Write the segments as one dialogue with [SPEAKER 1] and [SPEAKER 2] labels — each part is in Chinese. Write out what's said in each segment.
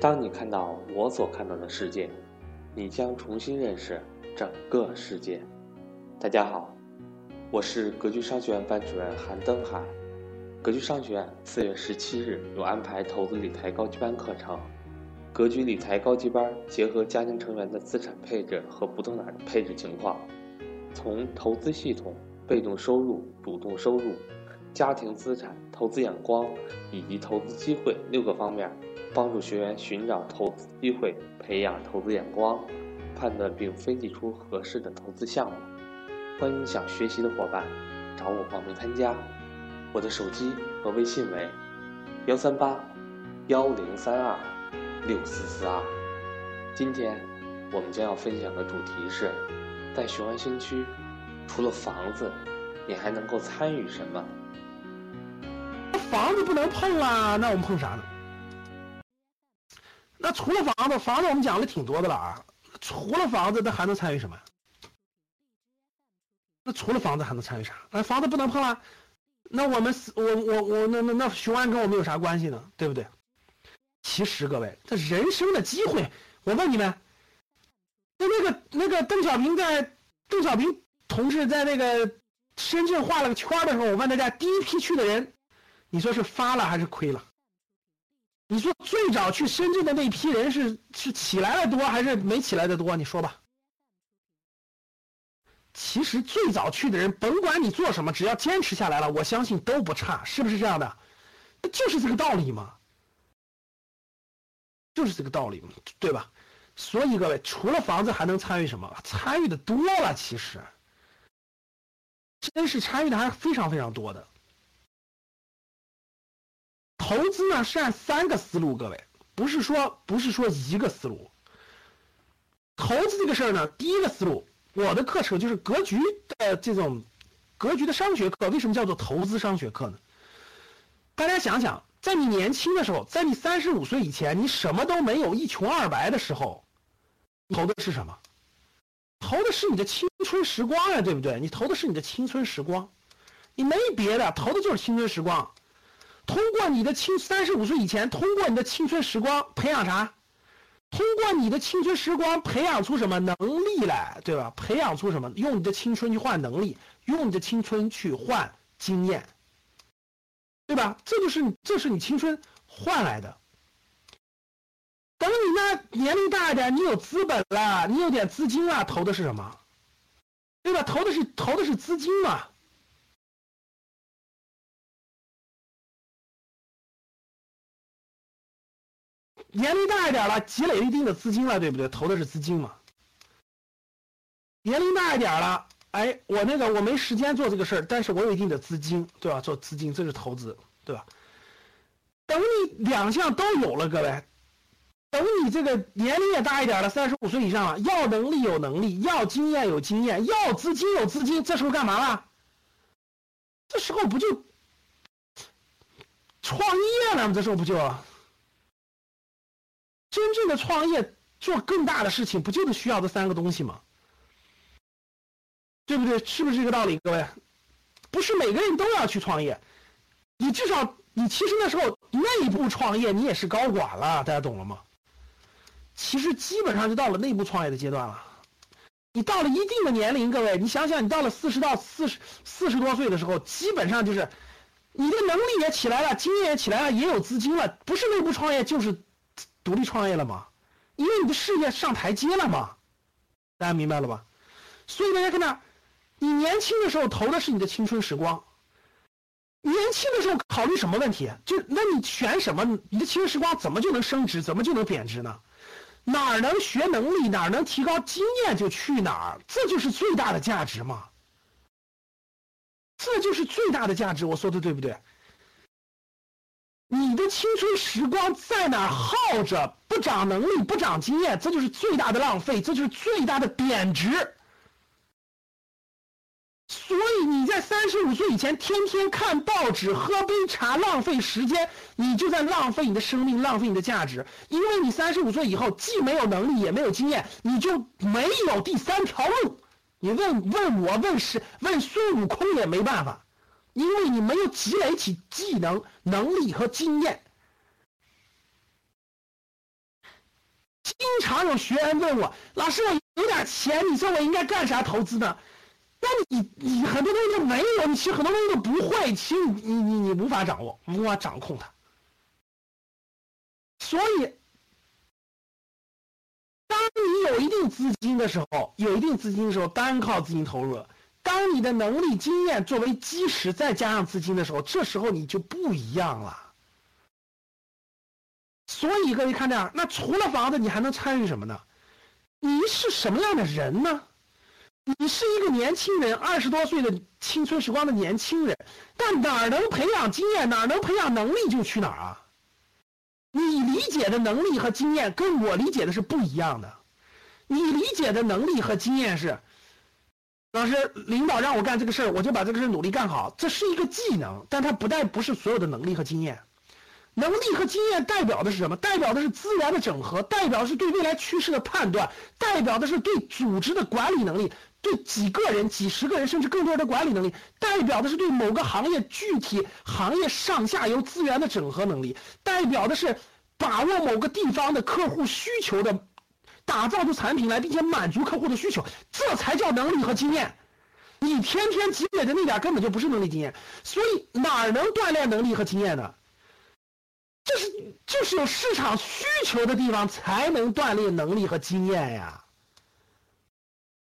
[SPEAKER 1] 当你看到我所看到的世界，你将重新认识整个世界。大家好，我是格局商学院班主任韩登海。格局商学院四月十七日有安排投资理财高级班课程。格局理财高级班结合家庭成员的资产配置和不动产的配置情况，从投资系统、被动收入、主动收入、家庭资产、投资眼光以及投资机会六个方面。帮助学员寻找投资机会，培养投资眼光，判断并分析出合适的投资项目。欢迎想学习的伙伴找我报名参加。我的手机和微信为幺三八幺零三二六四四二。今天我们将要分享的主题是：在雄安新区，除了房子，你还能够参与什么？
[SPEAKER 2] 房子不能碰啊，那我们碰啥呢？那除了房子，房子我们讲的挺多的了啊。除了房子，那还能参与什么？那除了房子还能参与啥？那房子不能碰了。那我们我我我那那那雄安跟我们有啥关系呢？对不对？其实各位，这人生的机会，我问你们，那那个那个邓小平在邓小平同志在那个深圳画了个圈的时候，我问大家，第一批去的人，你说是发了还是亏了？你说最早去深圳的那批人是是起来的多还是没起来的多？你说吧。其实最早去的人，甭管你做什么，只要坚持下来了，我相信都不差，是不是这样的？就是这个道理嘛，就是这个道理，对吧？所以各位，除了房子还能参与什么？参与的多了，其实真是参与的还是非常非常多的。投资呢是按三个思路，各位不是说不是说一个思路。投资这个事儿呢，第一个思路，我的课程就是格局的这种格局的商学课。为什么叫做投资商学课呢？大家想想，在你年轻的时候，在你三十五岁以前，你什么都没有，一穷二白的时候，投的是什么？投的是你的青春时光呀，对不对？你投的是你的青春时光，你没别的，投的就是青春时光。通过你的青三十五岁以前，通过你的青春时光培养啥？通过你的青春时光培养出什么能力来，对吧？培养出什么？用你的青春去换能力，用你的青春去换经验，对吧？这就是你，这是你青春换来的。等你那年龄大一点，你有资本了，你有点资金了，投的是什么？对吧？投的是投的是资金嘛。年龄大一点了，积累一定的资金了，对不对？投的是资金嘛。年龄大一点了，哎，我那个我没时间做这个事儿，但是我有一定的资金，对吧？做资金，这是投资，对吧？等你两项都有了，各位，等你这个年龄也大一点了，三十五岁以上了，要能力有能力，要经验有经验，要资金有资金，这时候干嘛了？这时候不就创业了吗？这时候不就？正的创业做更大的事情，不就是需要这三个东西吗？对不对？是不是这个道理？各位，不是每个人都要去创业，你至少你其实那时候内部创业，你也是高管了，大家懂了吗？其实基本上就到了内部创业的阶段了。你到了一定的年龄，各位，你想想，你到了四十到四十四十多岁的时候，基本上就是你的能力也起来了，经验也起来了，也有资金了，不是内部创业就是。独立创业了吗？因为你的事业上台阶了嘛，大家明白了吧？所以大家看到，你年轻的时候投的是你的青春时光，年轻的时候考虑什么问题？就那你选什么？你的青春时光怎么就能升值？怎么就能贬值呢？哪儿能学能力，哪儿能提高经验就去哪儿，这就是最大的价值嘛。这就是最大的价值，我说的对不对？你的青春时光在哪儿耗着？不长能力，不长经验，这就是最大的浪费，这就是最大的贬值。所以你在三十五岁以前天天看报纸、喝杯茶，浪费时间，你就在浪费你的生命，浪费你的价值。因为你三十五岁以后既没有能力，也没有经验，你就没有第三条路。你问问我，问是问孙悟空也没办法。因为你没有积累起技能、能力和经验，经常有学员问我，老师，我有点钱，你说我应该干啥投资呢？那你你很多东西都没有，你其实很多东西都不会，其实你你你你无法掌握，无法掌控它。所以，当你有一定资金的时候，有一定资金的时候，单靠资金投入了。当你的能力、经验作为基石，再加上资金的时候，这时候你就不一样了。所以各位看这样，那除了房子，你还能参与什么呢？你是什么样的人呢？你是一个年轻人，二十多岁的青春时光的年轻人，但哪能培养经验，哪能培养能力就去哪儿啊？你理解的能力和经验跟我理解的是不一样的。你理解的能力和经验是。老师，领导让我干这个事儿，我就把这个事儿努力干好。这是一个技能，但它不但不是所有的能力和经验。能力和经验代表的是什么？代表的是资源的整合，代表的是对未来趋势的判断，代表的是对组织的管理能力，对几个人、几十个人甚至更多人的管理能力，代表的是对某个行业具体行业上下游资源的整合能力，代表的是把握某个地方的客户需求的。打造出产品来，并且满足客户的需求，这才叫能力和经验。你天天积累的那点根本就不是能力经验。所以哪能锻炼能力和经验呢？这是就是有市场需求的地方才能锻炼能力和经验呀。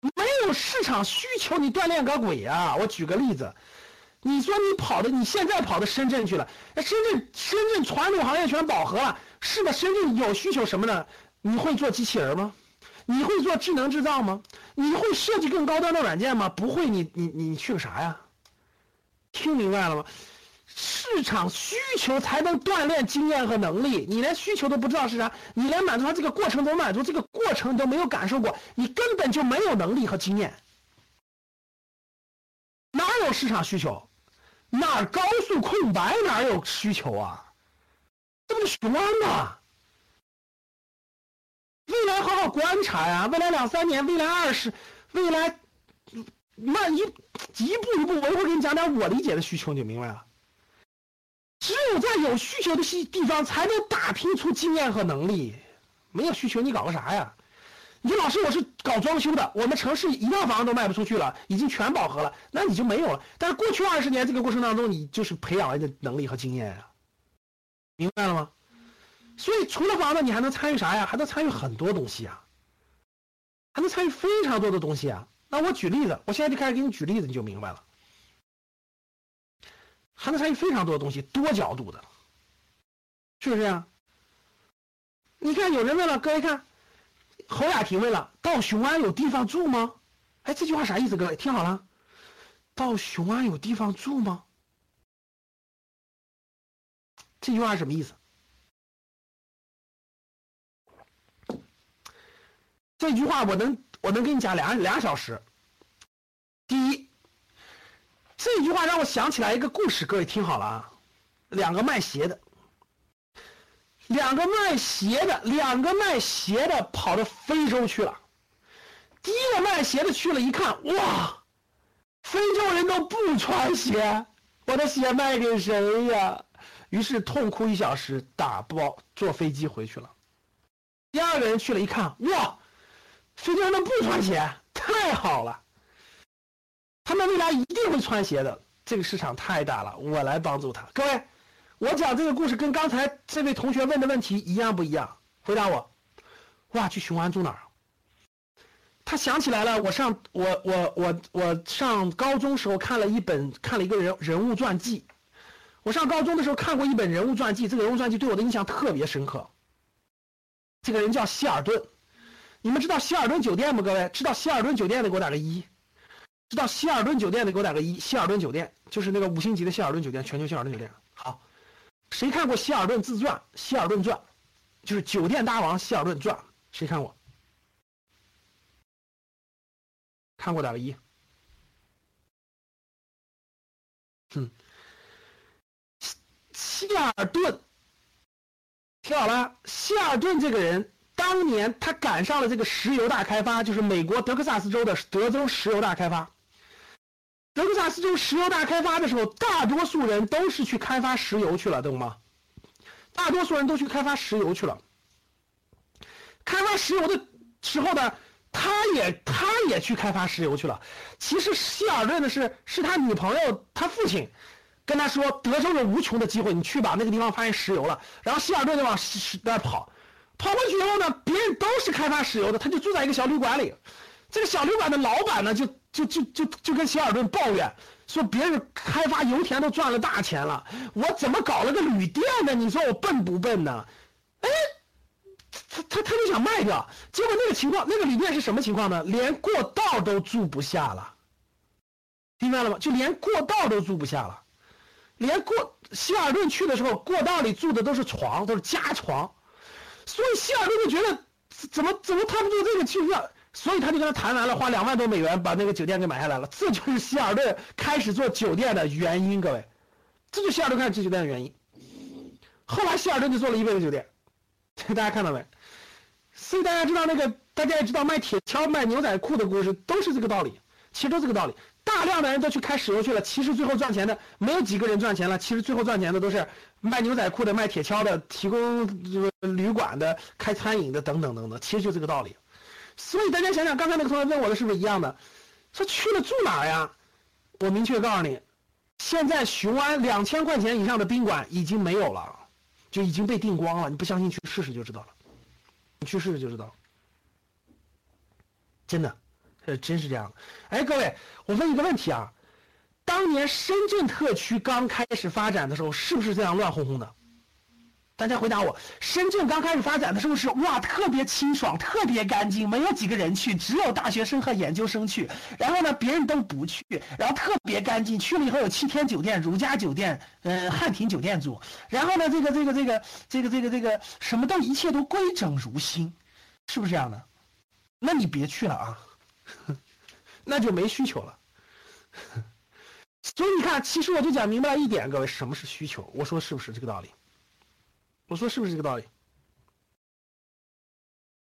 [SPEAKER 2] 没有市场需求，你锻炼个鬼啊！我举个例子，你说你跑的，你现在跑到深圳去了，那深圳深圳传统行业全饱和了，是的，深圳有需求什么呢？你会做机器人吗？你会做智能制造吗？你会设计更高端的软件吗？不会，你你你去个啥呀？听明白了吗？市场需求才能锻炼经验和能力。你连需求都不知道是啥，你连满足它这个过程怎么满足，这个过程你都没有感受过，你根本就没有能力和经验。哪有市场需求？哪高速空白哪有需求啊？这不是熊安吗？未来好好观察呀，未来两三年，未来二十，未来慢一一步一步，我一会给你讲点我理解的需求，你就明白了。只有在有需求的地地方，才能打拼出经验和能力。没有需求，你搞个啥呀？你说老师，我是搞装修的，我们城市一套房子都卖不出去了，已经全饱和了，那你就没有了。但是过去二十年这个过程当中，你就是培养了的能力和经验啊，明白了吗？所以除了房子，你还能参与啥呀？还能参与很多东西啊，还能参与非常多的东西啊。那我举例子，我现在就开始给你举例子，你就明白了。还能参与非常多的东西，多角度的，是不是呀？你看，有人问了，各位看，侯雅婷问了，到雄安有地方住吗？哎，这句话啥意思？各位听好了，到雄安有地方住吗？这句话什么意思？这句话我能我能给你讲俩俩小时。第一，这句话让我想起来一个故事，各位听好了啊，两个卖鞋的，两个卖鞋的，两个卖鞋的跑到非洲去了。第一个卖鞋的去了一看，哇，非洲人都不穿鞋，我的鞋卖给谁呀？于是痛哭一小时，打包坐飞机回去了。第二个人去了一看，哇。非洲人不穿鞋，太好了。他们未来一定会穿鞋的。这个市场太大了，我来帮助他。各位，我讲这个故事跟刚才这位同学问的问题一样不一样？回答我。哇，去雄安住哪儿？他想起来了，我上我我我我上高中时候看了一本看了一个人人物传记。我上高中的时候看过一本人物传记，这个人物传记对我的印象特别深刻。这个人叫希尔顿。你们知道希尔顿酒店吗？各位知道希尔顿酒店的给我打个一。知道希尔顿酒店的给我打个一。希尔顿酒店就是那个五星级的希尔顿酒店，全球希尔顿酒店。好，谁看过希尔顿自传《希尔顿传》？就是酒店大王希尔顿传，谁看过？看过打个一。嗯，希尔顿，听好了，希尔顿这个人。当年他赶上了这个石油大开发，就是美国德克萨斯州的德州石油大开发。德克萨斯州石油大开发的时候，大多数人都是去开发石油去了，懂吗？大多数人都去开发石油去了。开发石油的时候呢，他也他也去开发石油去了。其实希尔顿的是是他女朋友他父亲跟他说，德州有无穷的机会，你去吧，那个地方发现石油了。然后希尔顿就往那跑，跑过去以后呢，别人都是开发石油的，他就住在一个小旅馆里。这个小旅馆的老板呢，就就就就就跟希尔顿抱怨说，别人开发油田都赚了大钱了，我怎么搞了个旅店呢？你说我笨不笨呢？哎，他他他就想卖掉，结果那个情况，那个旅店是什么情况呢？连过道都住不下了，明白了吗？就连过道都住不下了，连过希尔顿去的时候，过道里住的都是床，都是加床，所以希尔顿就觉得怎么怎么他们就这个情况。所以他就跟他谈完了，花两万多美元把那个酒店给买下来了。这就是希尔顿开始做酒店的原因，各位，这就希尔顿开始做酒店的原因。后来希尔顿就做了一辈子酒店，大家看到没？所以大家知道那个，大家也知道卖铁锹、卖牛仔裤的故事都是这个道理，其实都这个道理。大量的人都去开石油去了，其实最后赚钱的没有几个人赚钱了，其实最后赚钱的都是卖牛仔裤的、卖铁锹的、提供这个旅馆的、开餐饮的等等等等，其实就这个道理。所以大家想想，刚才那个同学问我的是不是一样的？说去了住哪呀？我明确告诉你，现在雄安两千块钱以上的宾馆已经没有了，就已经被订光了。你不相信，去试试就知道了。你去试试就知道了，真的，呃真是这样。哎，各位，我问一个问题啊，当年深圳特区刚开始发展的时候，是不是这样乱哄哄的？大家回答我，深圳刚开始发展的时候是哇，特别清爽，特别干净，没有几个人去，只有大学生和研究生去。然后呢，别人都不去，然后特别干净。去了以后有七天酒店、如家酒店、呃汉庭酒店住。然后呢，这个这个这个这个这个这个什么都一切都规整如新，是不是这样的？那你别去了啊，那就没需求了。所以你看，其实我就讲明白了一点，各位，什么是需求？我说是不是这个道理？我说是不是这个道理？